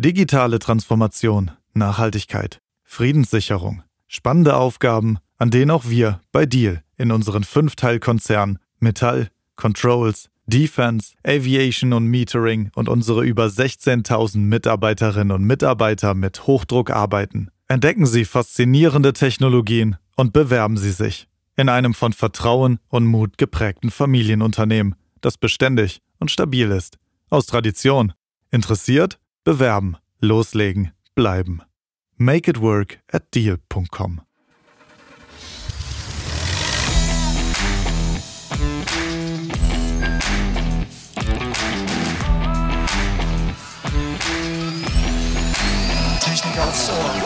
Digitale Transformation, Nachhaltigkeit, Friedenssicherung, spannende Aufgaben, an denen auch wir bei Deal in unseren Fünfteilkonzernen Metall, Controls, Defense, Aviation und Metering und unsere über 16.000 Mitarbeiterinnen und Mitarbeiter mit Hochdruck arbeiten. Entdecken Sie faszinierende Technologien und bewerben Sie sich in einem von Vertrauen und Mut geprägten Familienunternehmen, das beständig und stabil ist. Aus Tradition. Interessiert? Bewerben. Loslegen. Bleiben. Make it work at deal.com. Technik aufs Ohr.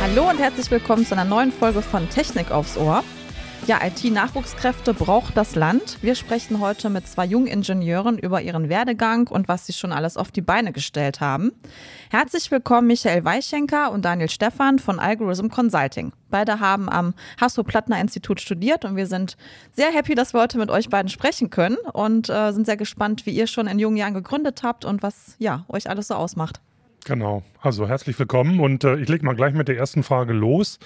Hallo und herzlich willkommen zu einer neuen Folge von Technik aufs Ohr. Ja, IT-Nachwuchskräfte braucht das Land. Wir sprechen heute mit zwei jungen Ingenieuren über ihren Werdegang und was sie schon alles auf die Beine gestellt haben. Herzlich willkommen Michael Weischenker und Daniel Stephan von Algorithm Consulting. Beide haben am Hasso-Plattner-Institut studiert und wir sind sehr happy, dass wir heute mit euch beiden sprechen können und äh, sind sehr gespannt, wie ihr schon in jungen Jahren gegründet habt und was ja, euch alles so ausmacht. Genau, also herzlich willkommen und äh, ich lege mal gleich mit der ersten Frage los.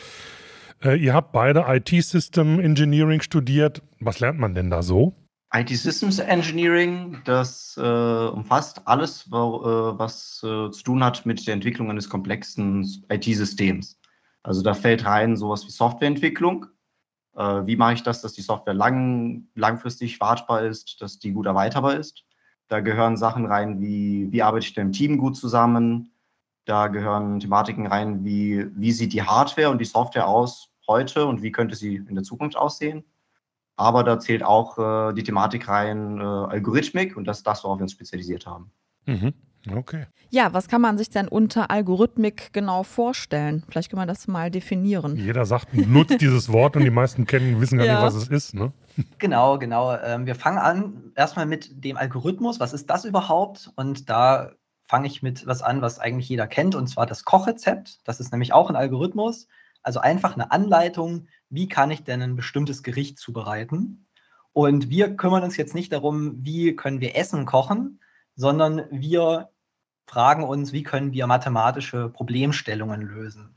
Äh, ihr habt beide IT-System Engineering studiert. Was lernt man denn da so? IT Systems Engineering, das äh, umfasst alles, äh, was äh, zu tun hat mit der Entwicklung eines komplexen IT-Systems. Also da fällt rein sowas wie Softwareentwicklung. Äh, wie mache ich das, dass die Software lang, langfristig wartbar ist, dass die gut erweiterbar ist? Da gehören Sachen rein wie, wie arbeite ich denn im Team gut zusammen? Da gehören Thematiken rein wie, wie sieht die Hardware und die Software aus heute und wie könnte sie in der Zukunft aussehen? Aber da zählt auch äh, die Thematik rein äh, Algorithmik und das ist das, worauf wir uns spezialisiert haben. Mhm. Okay. Ja, was kann man sich denn unter Algorithmik genau vorstellen? Vielleicht können wir das mal definieren. Jeder sagt, nutzt dieses Wort und die meisten kennen, wissen gar Ja. nicht, was es ist. Ne? Genau, genau. Ähm, wir fangen an erstmal mit dem Algorithmus. Was ist das überhaupt? Und da fange ich mit was an, was eigentlich jeder kennt, und zwar das Kochrezept. Das ist nämlich auch ein Algorithmus. Also einfach eine Anleitung, wie kann ich denn ein bestimmtes Gericht zubereiten? Und wir kümmern uns jetzt nicht darum, wie können wir Essen kochen, sondern wir fragen uns, wie können wir mathematische Problemstellungen lösen.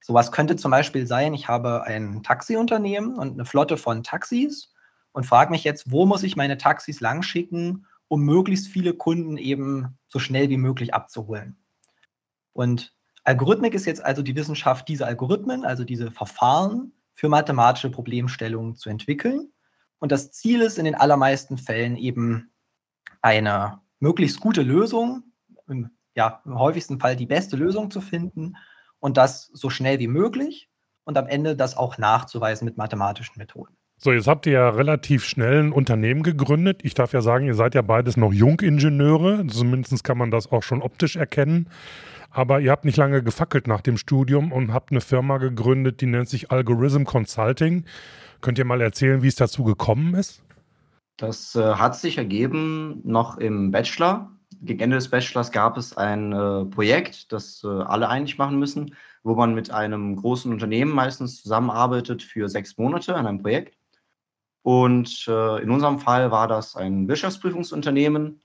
Sowas könnte zum Beispiel sein, ich habe ein Taxiunternehmen und eine Flotte von Taxis und frage mich jetzt, wo muss ich meine Taxis langschicken, um möglichst viele Kunden eben so schnell wie möglich abzuholen. Und Algorithmik ist jetzt also die Wissenschaft, diese Algorithmen, also diese Verfahren für mathematische Problemstellungen zu entwickeln. Und das Ziel ist in den allermeisten Fällen eben eine möglichst gute Lösung, im, ja, im häufigsten Fall die beste Lösung zu finden und das so schnell wie möglich und am Ende das auch nachzuweisen mit mathematischen Methoden. So, jetzt habt ihr ja relativ schnell ein Unternehmen gegründet. Ich darf ja sagen, ihr seid ja beides noch Jungingenieure. Zumindest kann man das auch schon optisch erkennen. Aber ihr habt nicht lange gefackelt nach dem Studium und habt eine Firma gegründet, die nennt sich Algorithm Consulting. Könnt ihr mal erzählen, wie es dazu gekommen ist? Das äh, hat sich ergeben noch im Bachelor. Gegen Ende des Bachelors gab es ein äh, Projekt, das äh, alle eigentlich machen müssen, wo man mit einem großen Unternehmen meistens zusammenarbeitet für sechs Monate an einem Projekt. Und äh, in unserem Fall war das ein Wirtschaftsprüfungsunternehmen.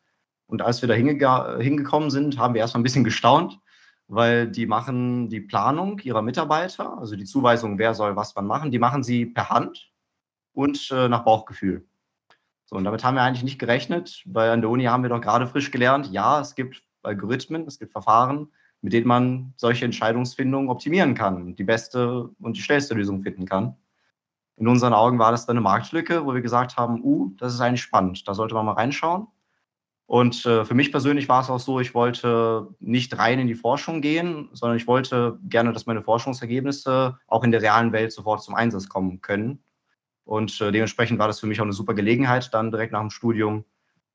Und als wir da hingekommen sind, haben wir erstmal ein bisschen gestaunt, weil die machen die Planung ihrer Mitarbeiter, also die Zuweisung, wer soll was wann machen, die machen sie per Hand und äh, nach Bauchgefühl. So, und damit haben wir eigentlich nicht gerechnet, weil an der Uni haben wir doch gerade frisch gelernt, ja, es gibt Algorithmen, es gibt Verfahren, mit denen man solche Entscheidungsfindungen optimieren kann die beste und die schnellste Lösung finden kann. In unseren Augen war das dann eine Marktlücke, wo wir gesagt haben, uh, das ist eigentlich spannend, da sollte man mal reinschauen. Und äh, für mich persönlich war es auch so, ich wollte nicht rein in die Forschung gehen, sondern ich wollte gerne, dass meine Forschungsergebnisse auch in der realen Welt sofort zum Einsatz kommen können. Und äh, dementsprechend war das für mich auch eine super Gelegenheit, dann direkt nach dem Studium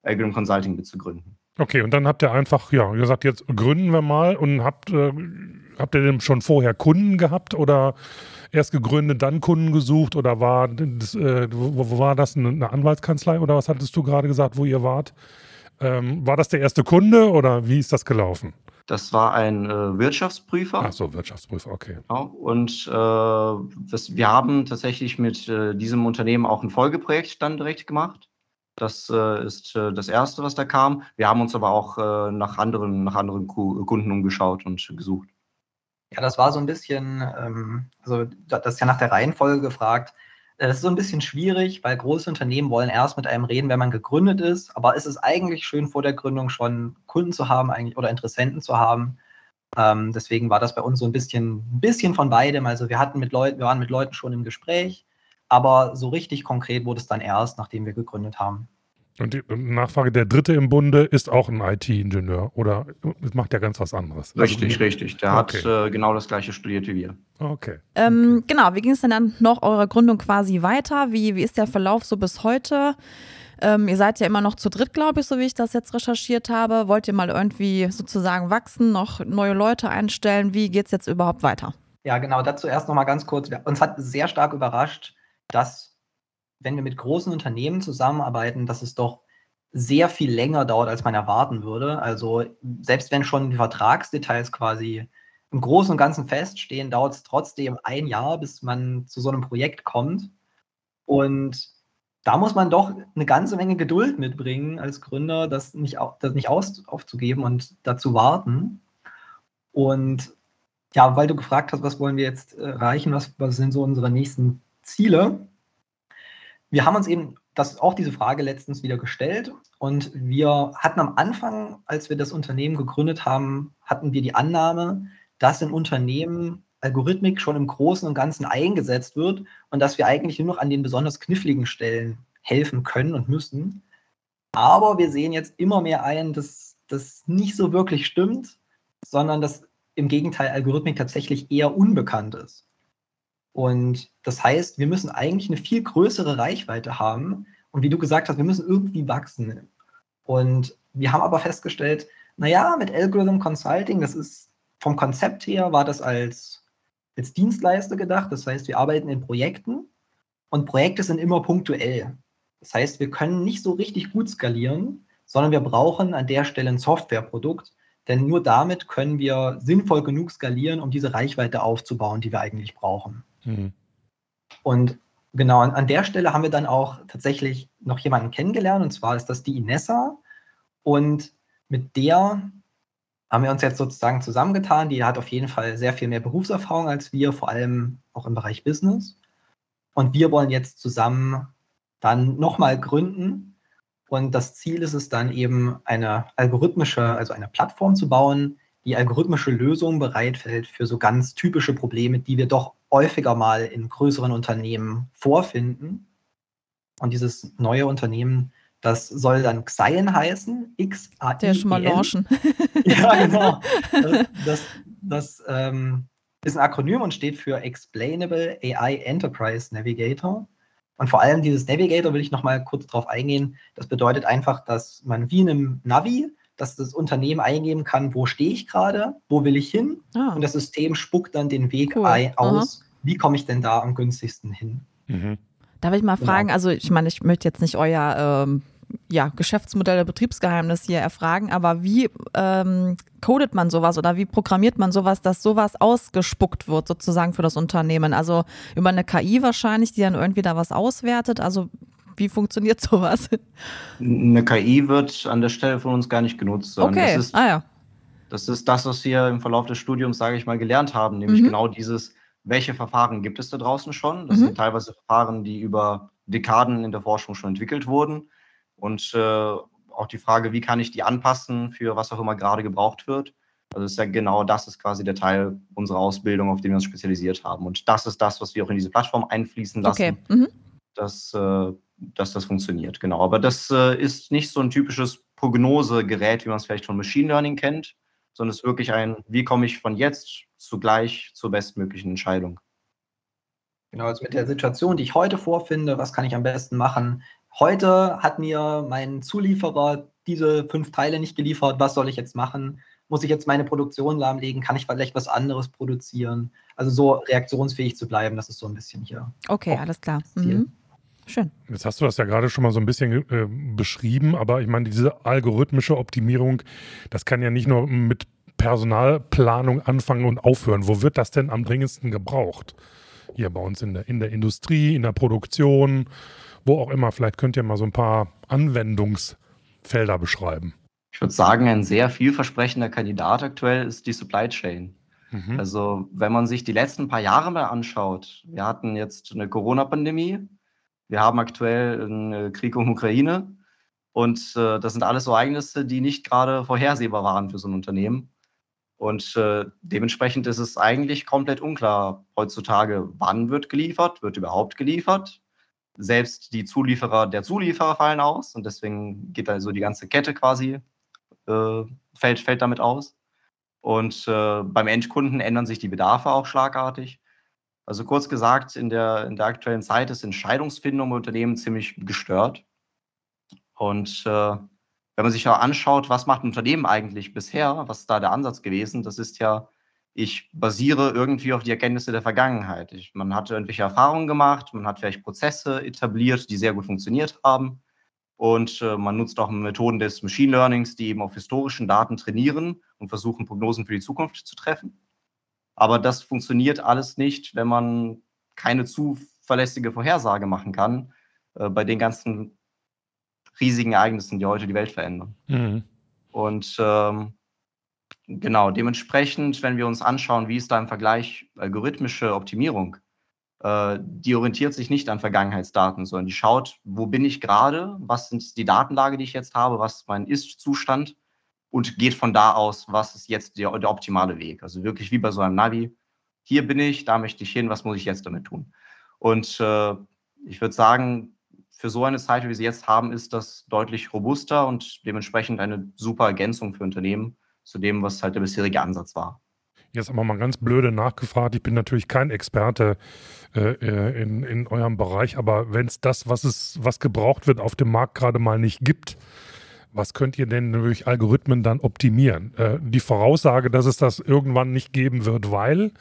Algorithm Consulting mitzugründen. Okay, und dann habt ihr einfach, ja, gesagt, jetzt gründen wir mal und habt, äh, habt ihr denn schon vorher Kunden gehabt oder erst gegründet, dann Kunden gesucht oder war das, äh, wo, wo war das, eine, eine Anwaltskanzlei oder was hattest du gerade gesagt, wo ihr wart? Ähm, war das der erste Kunde oder wie ist das gelaufen? Das war ein äh, Wirtschaftsprüfer. Ach so, Wirtschaftsprüfer, okay. Genau. Und äh, das, wir haben tatsächlich mit äh, diesem Unternehmen auch ein Folgeprojekt dann direkt gemacht. Das äh, ist äh, das Erste, was da kam. Wir haben uns aber auch äh, nach anderen, nach anderen Kunden umgeschaut und gesucht. Ja, das war so ein bisschen, ähm, also das ist ja nach der Reihenfolge gefragt. Das ist so ein bisschen schwierig, weil große Unternehmen wollen erst mit einem reden, wenn man gegründet ist. Aber es ist eigentlich schön, vor der Gründung schon Kunden zu haben eigentlich, oder Interessenten zu haben. Ähm, deswegen war das bei uns so ein bisschen, ein bisschen von beidem. Also wir hatten mit Leuten, wir waren mit Leuten schon im Gespräch, aber so richtig konkret wurde es dann erst, nachdem wir gegründet haben. Und die Nachfrage, der Dritte im Bunde ist auch ein IT-Ingenieur oder macht der ganz was anderes? Richtig, also, richtig. Der okay. hat äh, genau das gleiche studiert wie wir. Okay. Ähm, okay. Genau, wie ging es denn dann noch eurer Gründung quasi weiter? Wie, wie ist der Verlauf so bis heute? Ähm, ihr seid ja immer noch zu dritt, glaube ich, so wie ich das jetzt recherchiert habe. Wollt ihr mal irgendwie sozusagen wachsen, noch neue Leute einstellen? Wie geht es jetzt überhaupt weiter? Ja, genau. Dazu erst noch mal ganz kurz. Uns hat sehr stark überrascht, dass wenn wir mit großen Unternehmen zusammenarbeiten, dass es doch sehr viel länger dauert, als man erwarten würde. Also selbst wenn schon die Vertragsdetails quasi im Großen und Ganzen feststehen, dauert es trotzdem ein Jahr, bis man zu so einem Projekt kommt. Und da muss man doch eine ganze Menge Geduld mitbringen als Gründer, das nicht, das nicht aus, aufzugeben und dazu warten. Und ja, weil du gefragt hast, was wollen wir jetzt erreichen, was, was sind so unsere nächsten Ziele? Wir haben uns eben das auch diese Frage letztens wieder gestellt und wir hatten am Anfang, als wir das Unternehmen gegründet haben, hatten wir die Annahme, dass in Unternehmen Algorithmik schon im Großen und Ganzen eingesetzt wird und dass wir eigentlich nur noch an den besonders kniffligen Stellen helfen können und müssen. Aber wir sehen jetzt immer mehr ein, dass das nicht so wirklich stimmt, sondern dass im Gegenteil Algorithmik tatsächlich eher unbekannt ist. Und das heißt, wir müssen eigentlich eine viel größere Reichweite haben. Und wie du gesagt hast, wir müssen irgendwie wachsen. Und wir haben aber festgestellt, naja, mit Algorithm Consulting, das ist vom Konzept her, war das als, als Dienstleister gedacht. Das heißt, wir arbeiten in Projekten und Projekte sind immer punktuell. Das heißt, wir können nicht so richtig gut skalieren, sondern wir brauchen an der Stelle ein Softwareprodukt, denn nur damit können wir sinnvoll genug skalieren, um diese Reichweite aufzubauen, die wir eigentlich brauchen. Mhm. Und genau an, an, der Stelle haben wir dann auch tatsächlich noch jemanden kennengelernt, und zwar ist das die Inessa. Und mit der haben wir uns jetzt sozusagen zusammengetan. Die hat auf jeden Fall sehr viel mehr Berufserfahrung als wir, vor allem auch im Bereich Business. Und wir wollen jetzt zusammen dann nochmal gründen. Und das Ziel ist es dann eben, eine algorithmische, also eine Plattform zu bauen, die algorithmische Lösungen bereithält für so ganz typische Probleme, die wir doch häufiger mal in größeren Unternehmen vorfinden. Und dieses neue Unternehmen, das soll dann Xion heißen, x a i Der schon mal launchen. ja, genau. Das, das, das ähm, ist ein Akronym und steht für Explainable AI Enterprise Navigator. Und vor allem dieses Navigator will ich noch mal kurz drauf eingehen. Das bedeutet einfach, dass man wie in einem Navi dass das Unternehmen eingeben kann, wo stehe ich gerade, wo will ich hin ah. und das System spuckt dann den Weg cool. aus, Aha. wie komme ich denn da am günstigsten hin. Mhm. Darf ich mal genau. fragen, also ich meine, ich möchte jetzt nicht euer ähm, ja, Geschäftsmodell oder Betriebsgeheimnis hier erfragen, aber wie ähm, codet man sowas oder wie programmiert man sowas, dass sowas ausgespuckt wird sozusagen für das Unternehmen? Also über eine KI wahrscheinlich, die dann irgendwie da was auswertet. Also wie funktioniert sowas? Eine KI wird an der Stelle von uns gar nicht genutzt. Okay, das ist, ah ja. Das ist das, was wir im Verlauf des Studiums, sage ich mal, gelernt haben, nämlich mhm. genau dieses, welche Verfahren gibt es da draußen schon? Das mhm. sind teilweise Verfahren, die über Dekaden in der Forschung schon entwickelt wurden. Und äh, auch die Frage, wie kann ich die anpassen für was auch immer gerade gebraucht wird. Also ist ja genau das ist quasi der Teil unserer Ausbildung, auf den wir uns spezialisiert haben. Und das ist das, was wir auch in diese Plattform einfließen lassen. Okay. Mhm. Das äh, dass das funktioniert, genau. Aber das äh, ist nicht so ein typisches Prognosegerät, wie man es vielleicht von Machine Learning kennt, sondern es ist wirklich ein, wie komme ich von jetzt zugleich zur bestmöglichen Entscheidung. Genau, also mit der Situation, die ich heute vorfinde, was kann ich am besten machen? Heute hat mir mein Zulieferer diese fünf Teile nicht geliefert, was soll ich jetzt machen? Muss ich jetzt meine Produktion lahmlegen? Kann ich vielleicht was anderes produzieren? Also so reaktionsfähig zu bleiben, das ist so ein bisschen hier. Okay, alles klar. Mhm. Schön. Jetzt hast du das ja gerade schon mal so ein bisschen äh, beschrieben, aber ich meine, diese algorithmische Optimierung, das kann ja nicht nur mit Personalplanung anfangen und aufhören. Wo wird das denn am dringendsten gebraucht? Hier bei uns in der, in der Industrie, in der Produktion. wo auch immer. Vielleicht könnt ihr mal so ein paar Anwendungsfelder beschreiben. Ich würde sagen, ein sehr vielversprechender Kandidat aktuell ist die Supply Chain. Mhm. Also, wenn man sich die letzten paar Jahre mal anschaut, wir hatten jetzt eine Corona-Pandemie, wir haben aktuell einen Krieg um Ukraine und äh, das sind alles so Ereignisse, die nicht gerade vorhersehbar waren für so ein Unternehmen. Und äh, dementsprechend ist es eigentlich komplett unklar heutzutage, wann wird geliefert, wird überhaupt geliefert. Selbst die Zulieferer der Zulieferer fallen aus und deswegen geht also die ganze Kette quasi, äh, fällt, fällt damit aus. Und äh, beim Endkunden ändern sich die Bedarfe auch schlagartig. Also kurz gesagt, in der, in der aktuellen Zeit ist Entscheidungsfindung im Unternehmen ziemlich gestört. Und äh, wenn man sich auch anschaut, was macht ein Unternehmen eigentlich bisher, was ist da der Ansatz gewesen, das ist ja, ich basiere irgendwie auf die Erkenntnisse der Vergangenheit. Ich, man hat irgendwelche Erfahrungen gemacht, man hat vielleicht Prozesse etabliert, die sehr gut funktioniert haben. Und äh, man nutzt auch Methoden des Machine Learnings, die eben auf historischen Daten trainieren und versuchen, Prognosen für die Zukunft zu treffen. Aber das funktioniert alles nicht, wenn man keine zuverlässige Vorhersage machen kann äh, bei den ganzen riesigen Ereignissen, die heute die Welt verändern. Mhm. Und ähm, genau, dementsprechend, wenn wir uns anschauen, wie ist da im Vergleich algorithmische Optimierung, äh, die orientiert sich nicht an Vergangenheitsdaten, sondern die schaut, wo bin ich gerade, was sind die Datenlage, die ich jetzt habe, was ist mein Ist-Zustand und geht von da aus, was ist jetzt der, der optimale Weg. Also wirklich wie bei so einem Navi. Hier bin ich, da möchte ich hin, was muss ich jetzt damit tun? Und äh, ich würde sagen, für so eine Zeit, wie wir sie jetzt haben, ist das deutlich robuster und dementsprechend eine super Ergänzung für Unternehmen zu dem, was halt der bisherige Ansatz war. Jetzt aber mal ganz blöde nachgefragt. Ich bin natürlich kein Experte äh, äh in, in eurem Bereich, aber wenn es das, was es, was gebraucht wird, auf dem Markt gerade mal nicht gibt, was könnt ihr denn durch Algorithmen dann optimieren? Äh, die Voraussage, dass es das irgendwann nicht geben wird, weil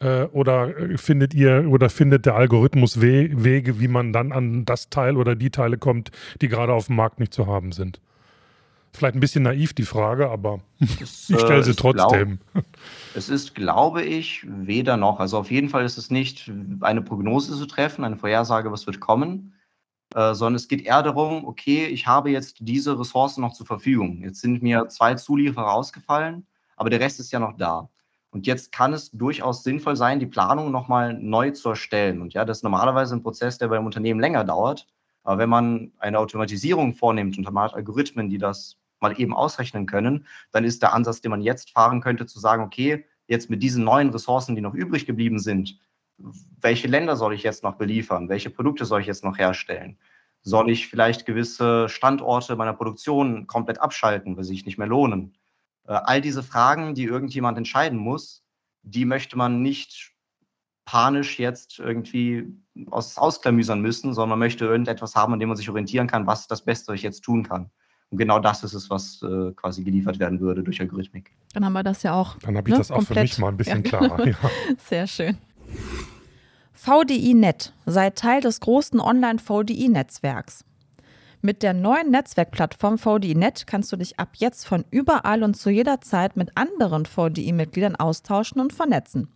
äh, oder findet ihr oder findet der Algorithmus We Wege, wie man dann an das Teil oder die Teile kommt, die gerade auf dem Markt nicht zu haben sind? Vielleicht ein bisschen naiv die Frage, aber das, ich stelle sie trotzdem. Glaub, es ist, glaube ich, weder noch. Also auf jeden Fall ist es nicht eine Prognose zu treffen, eine Vorhersage, was wird kommen, äh, sondern es geht eher darum, okay, ich habe jetzt diese Ressourcen noch zur Verfügung. Jetzt sind mir zwei Zulieferer ausgefallen, aber der Rest ist ja noch da. Und jetzt kann es durchaus sinnvoll sein, die Planung nochmal neu zu erstellen. Und ja, das ist normalerweise ein Prozess, der beim Unternehmen länger dauert. Aber wenn man eine Automatisierung vornimmt und man hat Algorithmen, die das mal eben ausrechnen können, dann ist der Ansatz, den man jetzt fahren könnte, zu sagen, okay, jetzt mit diesen neuen Ressourcen, die noch übrig geblieben sind, welche Länder soll ich jetzt noch beliefern? Welche Produkte soll ich jetzt noch herstellen? Soll ich vielleicht gewisse Standorte meiner Produktion komplett abschalten, weil sie sich nicht mehr lohnen? Äh, all diese Fragen, die irgendjemand entscheiden muss, die möchte man nicht panisch jetzt irgendwie aus, ausklamüsern müssen, sondern man möchte irgendetwas haben, an dem man sich orientieren kann, was ist das Beste, was ich jetzt tun kann. Und genau das ist es, was äh, quasi geliefert werden würde durch Algorithmik. Dann haben wir das ja auch. Dann habe ich ne, das auch komplett. für mich mal ein bisschen ja, klarer. Ja. Sehr schön. VDI-Net sei Teil des großen Online-VDI-Netzwerks. Mit der neuen Netzwerkplattform VDI.net kannst du dich ab jetzt von überall und zu jeder Zeit mit anderen VDI-Mitgliedern austauschen und vernetzen.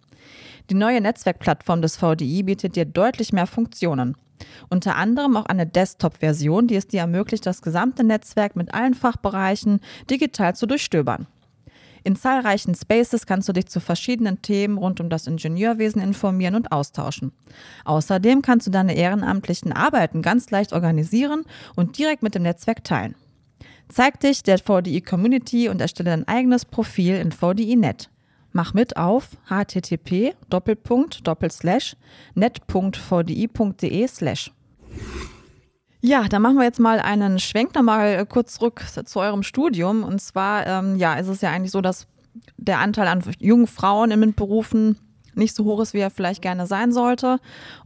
Die neue Netzwerkplattform des VDI bietet dir deutlich mehr Funktionen. Unter anderem auch eine Desktop-Version, die es dir ermöglicht, das gesamte Netzwerk mit allen Fachbereichen digital zu durchstöbern. In zahlreichen Spaces kannst du dich zu verschiedenen Themen rund um das Ingenieurwesen informieren und austauschen. Außerdem kannst du deine ehrenamtlichen Arbeiten ganz leicht organisieren und direkt mit dem Netzwerk teilen. Zeig dich der VDI Community und erstelle dein eigenes Profil in VDI.net. Mach mit auf http net.vdi.de slash. Ja, dann machen wir jetzt mal einen Schwenk nochmal äh, kurz zurück zu eurem Studium. Und zwar, ähm, ja, ist es ja eigentlich so, dass der Anteil an jungen Frauen in MINT-Berufen nicht so hoch ist, wie er vielleicht gerne sein sollte.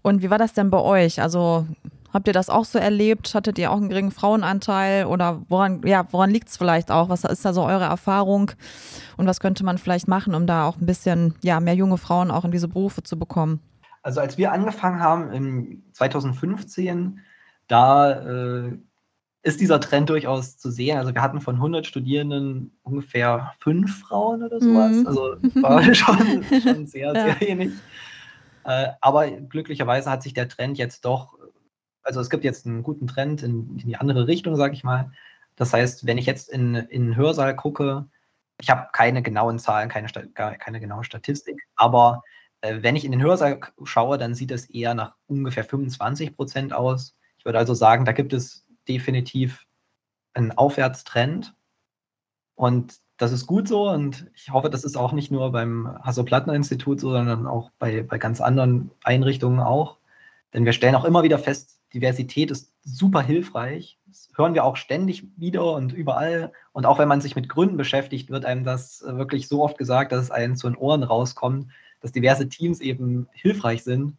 Und wie war das denn bei euch? Also habt ihr das auch so erlebt? Hattet ihr auch einen geringen Frauenanteil? Oder woran, ja, woran liegt es vielleicht auch? Was ist da so eure Erfahrung? Und was könnte man vielleicht machen, um da auch ein bisschen ja, mehr junge Frauen auch in diese Berufe zu bekommen? Also als wir angefangen haben, im 2015, da äh, ist dieser Trend durchaus zu sehen. Also wir hatten von 100 Studierenden ungefähr fünf Frauen oder sowas. Mhm. Also war schon, schon sehr, ja. sehr wenig. Äh, aber glücklicherweise hat sich der Trend jetzt doch also es gibt jetzt einen guten Trend in, in die andere Richtung, sage ich mal. Das heißt, wenn ich jetzt in, in einen Hörsaal gucke, ich habe keine genauen Zahlen, keine, keine genaue Statistik, aber äh, wenn ich in den Hörsaal schaue, dann sieht es eher nach ungefähr 25 Prozent aus. Würde also sagen, da gibt es definitiv einen Aufwärtstrend. Und das ist gut so und ich hoffe, das ist auch nicht nur beim Hasso-Plattner-Institut so, sondern auch bei, bei ganz anderen Einrichtungen auch. Denn wir stellen auch immer wieder fest, Diversität ist super hilfreich. Das hören wir auch ständig wieder und überall. Und auch wenn man sich mit Gründen beschäftigt, wird einem das wirklich so oft gesagt, dass es einem zu den Ohren rauskommt, dass diverse Teams eben hilfreich sind.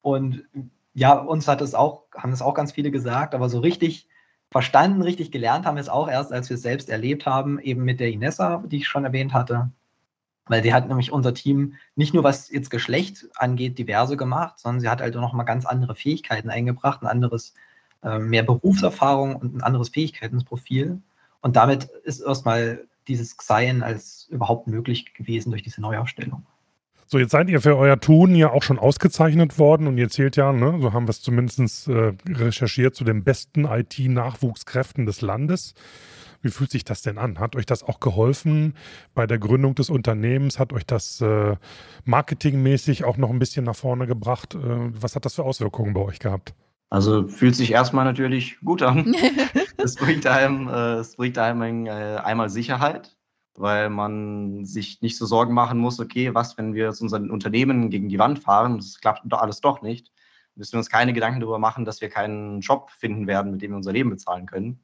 Und ja, uns hat es auch, haben es auch ganz viele gesagt, aber so richtig verstanden, richtig gelernt haben wir es auch erst, als wir es selbst erlebt haben, eben mit der Inessa, die ich schon erwähnt hatte. Weil die hat nämlich unser Team nicht nur was jetzt Geschlecht angeht, diverse gemacht, sondern sie hat halt auch noch mal ganz andere Fähigkeiten eingebracht, ein anderes, äh, mehr Berufserfahrung und ein anderes Fähigkeitsprofil. Und damit ist erstmal dieses Xein als überhaupt möglich gewesen durch diese Neuaufstellung. So, jetzt seid ihr für euer Tun ja auch schon ausgezeichnet worden und ihr zählt ja, ne, so haben wir es zumindest äh, recherchiert, zu den besten IT-Nachwuchskräften des Landes. Wie fühlt sich das denn an? Hat euch das auch geholfen bei der Gründung des Unternehmens? Hat euch das äh, marketingmäßig auch noch ein bisschen nach vorne gebracht? Äh, was hat das für Auswirkungen bei euch gehabt? Also fühlt sich erstmal natürlich gut an. es bringt einem, äh, es bringt einem äh, einmal Sicherheit, weil man sich nicht so Sorgen machen muss, okay, was, wenn wir jetzt unser Unternehmen gegen die Wand fahren, das klappt doch alles doch nicht, müssen wir uns keine Gedanken darüber machen, dass wir keinen Job finden werden, mit dem wir unser Leben bezahlen können.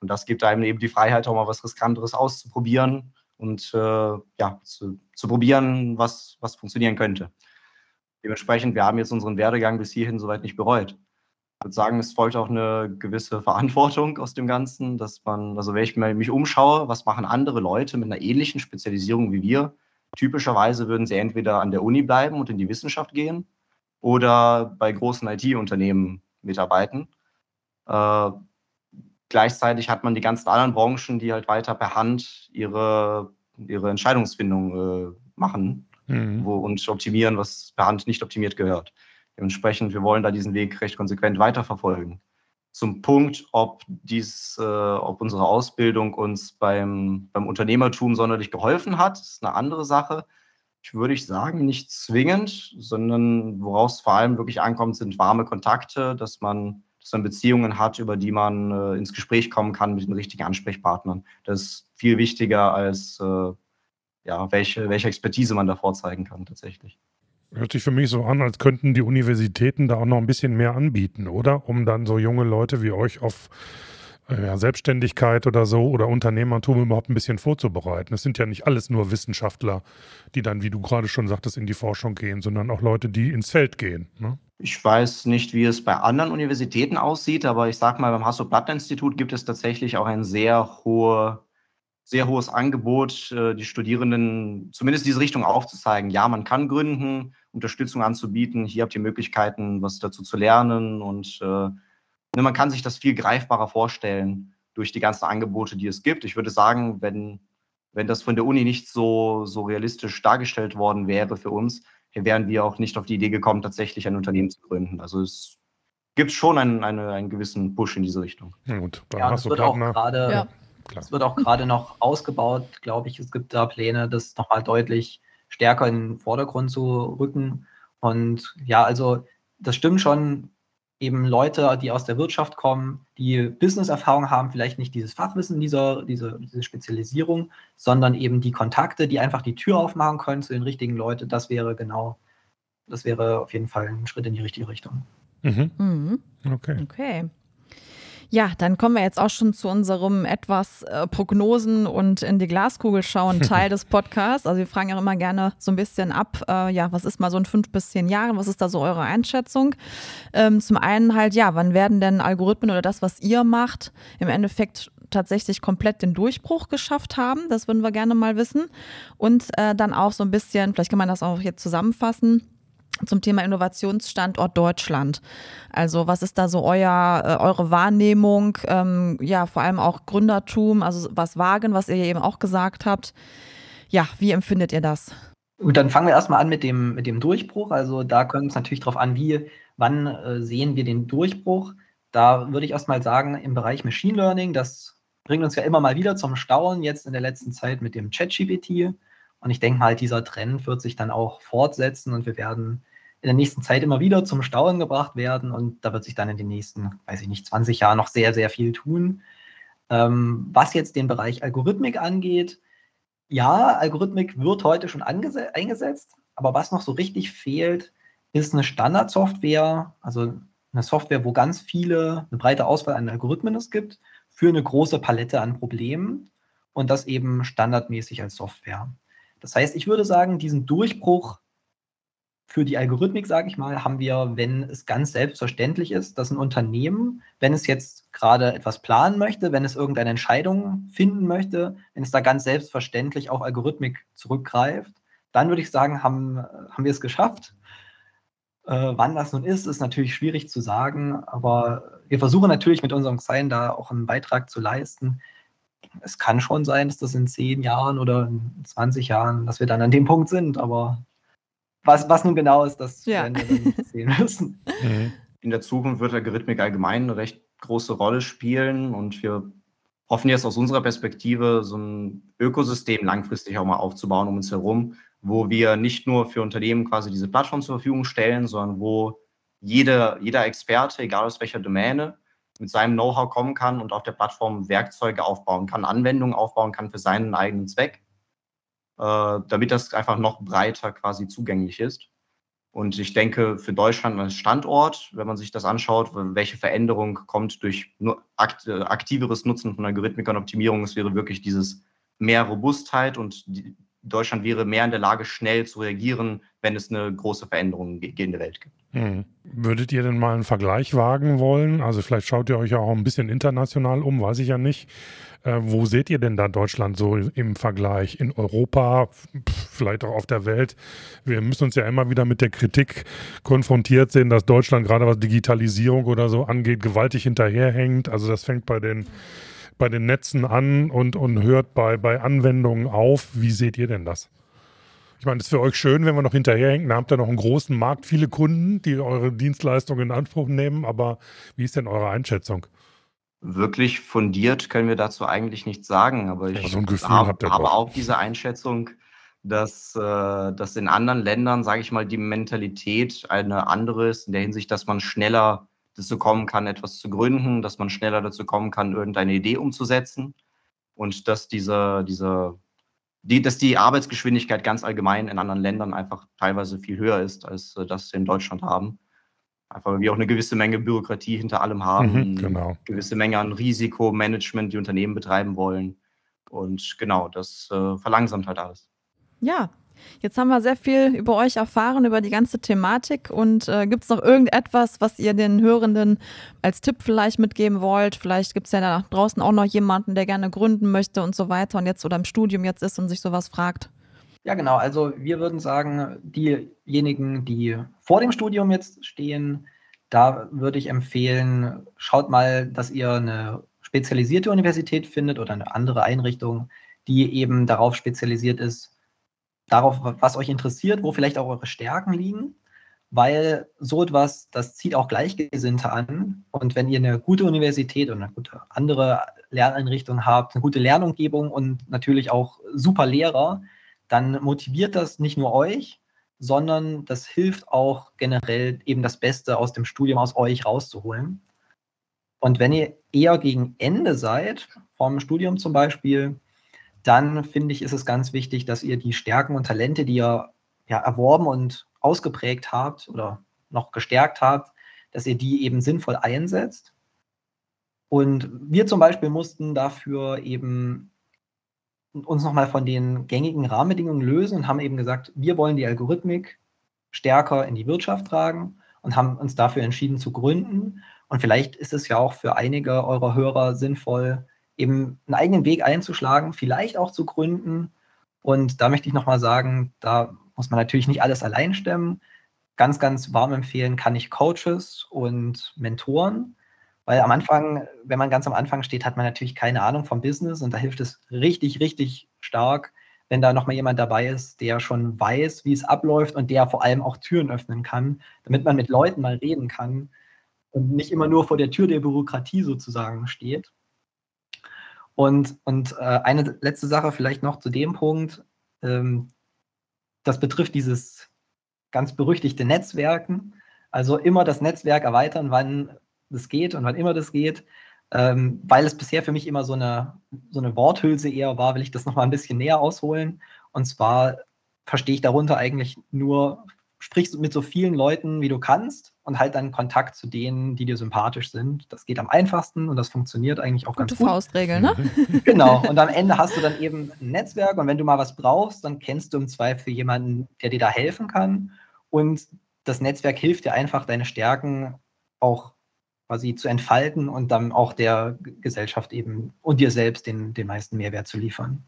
Und das gibt einem eben die Freiheit, auch mal was Riskanteres auszuprobieren und äh, ja, zu, zu probieren, was, was funktionieren könnte. Dementsprechend, wir haben jetzt unseren Werdegang bis hierhin soweit nicht bereut würde sagen, es folgt auch eine gewisse Verantwortung aus dem Ganzen, dass man, also wenn ich mich umschaue, was machen andere Leute mit einer ähnlichen Spezialisierung wie wir? Typischerweise würden sie entweder an der Uni bleiben und in die Wissenschaft gehen oder bei großen IT-Unternehmen mitarbeiten. Äh, gleichzeitig hat man die ganzen anderen Branchen, die halt weiter per Hand ihre, ihre Entscheidungsfindung äh, machen mhm. wo, und optimieren, was per Hand nicht optimiert gehört. Dementsprechend, wir wollen da diesen Weg recht konsequent weiterverfolgen. Zum Punkt, ob, dies, äh, ob unsere Ausbildung uns beim, beim Unternehmertum sonderlich geholfen hat, ist eine andere Sache. Ich würde ich sagen, nicht zwingend, sondern worauf es vor allem wirklich ankommt, sind warme Kontakte, dass man, dass man Beziehungen hat, über die man äh, ins Gespräch kommen kann mit den richtigen Ansprechpartnern. Das ist viel wichtiger als äh, ja, welche, welche Expertise man da vorzeigen kann tatsächlich. Hört sich für mich so an, als könnten die Universitäten da auch noch ein bisschen mehr anbieten, oder? Um dann so junge Leute wie euch auf äh, ja, Selbstständigkeit oder so oder Unternehmertum überhaupt ein bisschen vorzubereiten. Es sind ja nicht alles nur Wissenschaftler, die dann, wie du gerade schon sagtest, in die Forschung gehen, sondern auch Leute, die ins Feld gehen. Ne? Ich weiß nicht, wie es bei anderen Universitäten aussieht, aber ich sage mal, beim Hasso-Plattner-Institut gibt es tatsächlich auch ein sehr hohe sehr hohes Angebot, äh, die Studierenden zumindest diese Richtung aufzuzeigen. Ja, man kann gründen, Unterstützung anzubieten. Hier habt ihr Möglichkeiten, was dazu zu lernen. Und äh, ne, man kann sich das viel greifbarer vorstellen durch die ganzen Angebote, die es gibt. Ich würde sagen, wenn, wenn das von der Uni nicht so, so realistisch dargestellt worden wäre für uns, wären wir auch nicht auf die Idee gekommen, tatsächlich ein Unternehmen zu gründen. Also es gibt schon einen, eine, einen gewissen Push in diese Richtung. Ja, gut, ja, das wird auch gerade ja. Es wird auch gerade noch ausgebaut, glaube ich. Es gibt da Pläne, das nochmal deutlich stärker in den Vordergrund zu rücken. Und ja, also das stimmt schon. Eben Leute, die aus der Wirtschaft kommen, die Business-Erfahrung haben, vielleicht nicht dieses Fachwissen, dieser, diese, diese Spezialisierung, sondern eben die Kontakte, die einfach die Tür aufmachen können zu den richtigen Leuten. Das wäre genau, das wäre auf jeden Fall ein Schritt in die richtige Richtung. Mhm. Mhm. Okay. Okay. Ja, dann kommen wir jetzt auch schon zu unserem etwas äh, Prognosen und in die Glaskugel schauen Teil des Podcasts. Also wir fragen ja immer gerne so ein bisschen ab, äh, ja, was ist mal so in fünf bis zehn Jahren, was ist da so eure Einschätzung? Ähm, zum einen halt, ja, wann werden denn Algorithmen oder das, was ihr macht, im Endeffekt tatsächlich komplett den Durchbruch geschafft haben? Das würden wir gerne mal wissen. Und äh, dann auch so ein bisschen, vielleicht kann man das auch jetzt zusammenfassen, zum Thema Innovationsstandort Deutschland. Also was ist da so euer, äh, eure Wahrnehmung, ähm, ja, vor allem auch Gründertum, also was wagen, was ihr eben auch gesagt habt. Ja, wie empfindet ihr das? Gut, dann fangen wir erstmal an mit dem, mit dem Durchbruch. Also da kommt es natürlich darauf an, wie, wann äh, sehen wir den Durchbruch. Da würde ich erstmal sagen, im Bereich Machine Learning, das bringt uns ja immer mal wieder zum Staunen, jetzt in der letzten Zeit mit dem ChatGPT. Und ich denke mal, dieser Trend wird sich dann auch fortsetzen und wir werden in der nächsten Zeit immer wieder zum Staunen gebracht werden. Und da wird sich dann in den nächsten, weiß ich nicht, 20 Jahren noch sehr, sehr viel tun. Ähm, was jetzt den Bereich Algorithmik angeht, ja, Algorithmik wird heute schon eingesetzt, aber was noch so richtig fehlt, ist eine Standardsoftware, also eine Software, wo ganz viele, eine breite Auswahl an Algorithmen es gibt, für eine große Palette an Problemen und das eben standardmäßig als Software. Das heißt, ich würde sagen, diesen Durchbruch für die Algorithmik, sage ich mal, haben wir, wenn es ganz selbstverständlich ist, dass ein Unternehmen, wenn es jetzt gerade etwas planen möchte, wenn es irgendeine Entscheidung finden möchte, wenn es da ganz selbstverständlich auf Algorithmik zurückgreift, dann würde ich sagen, haben, haben wir es geschafft. Äh, wann das nun ist, ist natürlich schwierig zu sagen, aber wir versuchen natürlich mit unserem Sein da auch einen Beitrag zu leisten. Es kann schon sein, dass das in zehn Jahren oder in 20 Jahren, dass wir dann an dem Punkt sind, aber was, was nun genau ist, das ja. werden wir dann sehen müssen. Mhm. In der Zukunft wird Algorithmik allgemein eine recht große Rolle spielen und wir hoffen jetzt aus unserer Perspektive, so ein Ökosystem langfristig auch mal aufzubauen um uns herum, wo wir nicht nur für Unternehmen quasi diese Plattform zur Verfügung stellen, sondern wo jede, jeder Experte, egal aus welcher Domäne, mit seinem Know-how kommen kann und auf der Plattform Werkzeuge aufbauen kann, Anwendungen aufbauen kann für seinen eigenen Zweck, äh, damit das einfach noch breiter quasi zugänglich ist. Und ich denke, für Deutschland als Standort, wenn man sich das anschaut, welche Veränderung kommt durch nur akt aktiveres Nutzen von Algorithmik und Optimierung, es wäre wirklich dieses mehr Robustheit und die, Deutschland wäre mehr in der Lage, schnell zu reagieren, wenn es eine große Veränderung in der Welt gibt. Hm. Würdet ihr denn mal einen Vergleich wagen wollen? Also vielleicht schaut ihr euch auch ein bisschen international um, weiß ich ja nicht. Äh, wo seht ihr denn da Deutschland so im Vergleich? In Europa, vielleicht auch auf der Welt? Wir müssen uns ja immer wieder mit der Kritik konfrontiert sehen, dass Deutschland gerade was Digitalisierung oder so angeht, gewaltig hinterherhängt. Also das fängt bei den bei den Netzen an und, und hört bei, bei Anwendungen auf. Wie seht ihr denn das? Ich meine, es ist für euch schön, wenn wir noch hinterherhängen. Da habt ihr noch einen großen Markt, viele Kunden, die eure Dienstleistungen in Anspruch nehmen. Aber wie ist denn eure Einschätzung? Wirklich fundiert können wir dazu eigentlich nichts sagen. Aber ich so habe, habe auch diese Einschätzung, dass, äh, dass in anderen Ländern, sage ich mal, die Mentalität eine andere ist, in der Hinsicht, dass man schneller dazu kommen kann, etwas zu gründen, dass man schneller dazu kommen kann, irgendeine Idee umzusetzen und dass diese, diese, die, dass die Arbeitsgeschwindigkeit ganz allgemein in anderen Ländern einfach teilweise viel höher ist, als äh, das wir in Deutschland haben. Einfach weil wir auch eine gewisse Menge Bürokratie hinter allem haben, mhm, genau. eine gewisse Menge an Risikomanagement, die Unternehmen betreiben wollen. Und genau, das äh, verlangsamt halt alles. Ja, Jetzt haben wir sehr viel über euch erfahren, über die ganze Thematik. Und äh, gibt es noch irgendetwas, was ihr den Hörenden als Tipp vielleicht mitgeben wollt? Vielleicht gibt es ja da draußen auch noch jemanden, der gerne gründen möchte und so weiter und jetzt oder im Studium jetzt ist und sich sowas fragt. Ja, genau. Also wir würden sagen, diejenigen, die vor dem Studium jetzt stehen, da würde ich empfehlen, schaut mal, dass ihr eine spezialisierte Universität findet oder eine andere Einrichtung, die eben darauf spezialisiert ist, darauf, was euch interessiert, wo vielleicht auch eure Stärken liegen, weil so etwas, das zieht auch Gleichgesinnte an. Und wenn ihr eine gute Universität und eine gute andere Lerneinrichtung habt, eine gute Lernumgebung und natürlich auch super Lehrer, dann motiviert das nicht nur euch, sondern das hilft auch generell eben das Beste aus dem Studium aus euch rauszuholen. Und wenn ihr eher gegen Ende seid, vom Studium zum Beispiel, dann finde ich, ist es ganz wichtig, dass ihr die Stärken und Talente, die ihr ja, erworben und ausgeprägt habt oder noch gestärkt habt, dass ihr die eben sinnvoll einsetzt. Und wir zum Beispiel mussten dafür eben uns nochmal von den gängigen Rahmenbedingungen lösen und haben eben gesagt, wir wollen die Algorithmik stärker in die Wirtschaft tragen und haben uns dafür entschieden zu gründen. Und vielleicht ist es ja auch für einige eurer Hörer sinnvoll, eben einen eigenen Weg einzuschlagen, vielleicht auch zu gründen. Und da möchte ich nochmal sagen, da muss man natürlich nicht alles allein stemmen. Ganz, ganz warm empfehlen kann ich Coaches und Mentoren, weil am Anfang, wenn man ganz am Anfang steht, hat man natürlich keine Ahnung vom Business und da hilft es richtig, richtig stark, wenn da nochmal jemand dabei ist, der schon weiß, wie es abläuft und der vor allem auch Türen öffnen kann, damit man mit Leuten mal reden kann und nicht immer nur vor der Tür der Bürokratie sozusagen steht. Und, und äh, eine letzte Sache vielleicht noch zu dem Punkt, ähm, das betrifft dieses ganz berüchtigte Netzwerken. Also immer das Netzwerk erweitern, wann das geht und wann immer das geht. Ähm, weil es bisher für mich immer so eine, so eine Worthülse eher war, will ich das nochmal ein bisschen näher ausholen. Und zwar verstehe ich darunter eigentlich nur, sprich mit so vielen Leuten, wie du kannst und halt dann Kontakt zu denen, die dir sympathisch sind. Das geht am einfachsten und das funktioniert eigentlich auch Gute ganz gut. Faustregel, ne? Genau. Und am Ende hast du dann eben ein Netzwerk und wenn du mal was brauchst, dann kennst du im Zweifel jemanden, der dir da helfen kann. Und das Netzwerk hilft dir einfach, deine Stärken auch quasi zu entfalten und dann auch der Gesellschaft eben und dir selbst den, den meisten Mehrwert zu liefern.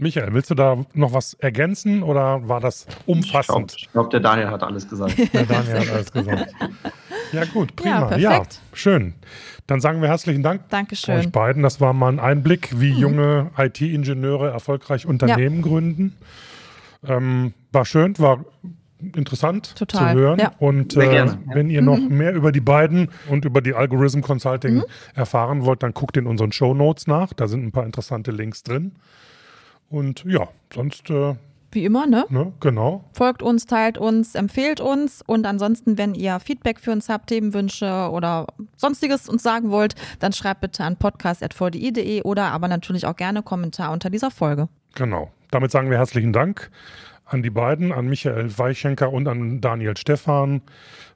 Michael, willst du da noch was ergänzen oder war das umfassend? Ich glaube, glaub, der Daniel hat alles gesagt. Der Daniel hat alles gesagt. Ja, gut, prima. Ja, Ja, schön. Dann sagen wir herzlichen Dank Dankeschön. euch beiden. Das war mal ein Einblick, wie junge IT-Ingenieure erfolgreich Unternehmen gründen. Ähm, war schön, war interessant Total, zu hören. ja. Und äh, ja. wenn ihr noch mehr über die beiden und über die Algorithm Consulting erfahren wollt, dann guckt in unseren Show Notes nach. Da sind ein paar interessante Links drin. Und ja, sonst, äh, Wie immer, ne? ne, genau. Folgt uns, teilt uns, empfehlt uns und ansonsten, wenn ihr Feedback für uns habt, Themenwünsche oder sonstiges uns sagen wollt, dann schreibt bitte an podcast.vdi.de oder aber natürlich auch gerne Kommentar unter dieser Folge. Genau. Damit sagen wir herzlichen Dank an die beiden, an Michael Weichenker und an Daniel Stephan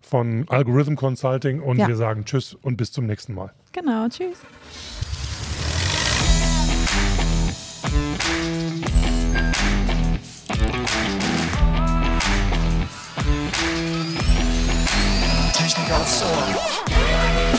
von Algorithm Consulting. Und Ja. wir sagen Tschüss und bis zum nächsten Mal. Genau, tschüss. Technik aufs Ohr.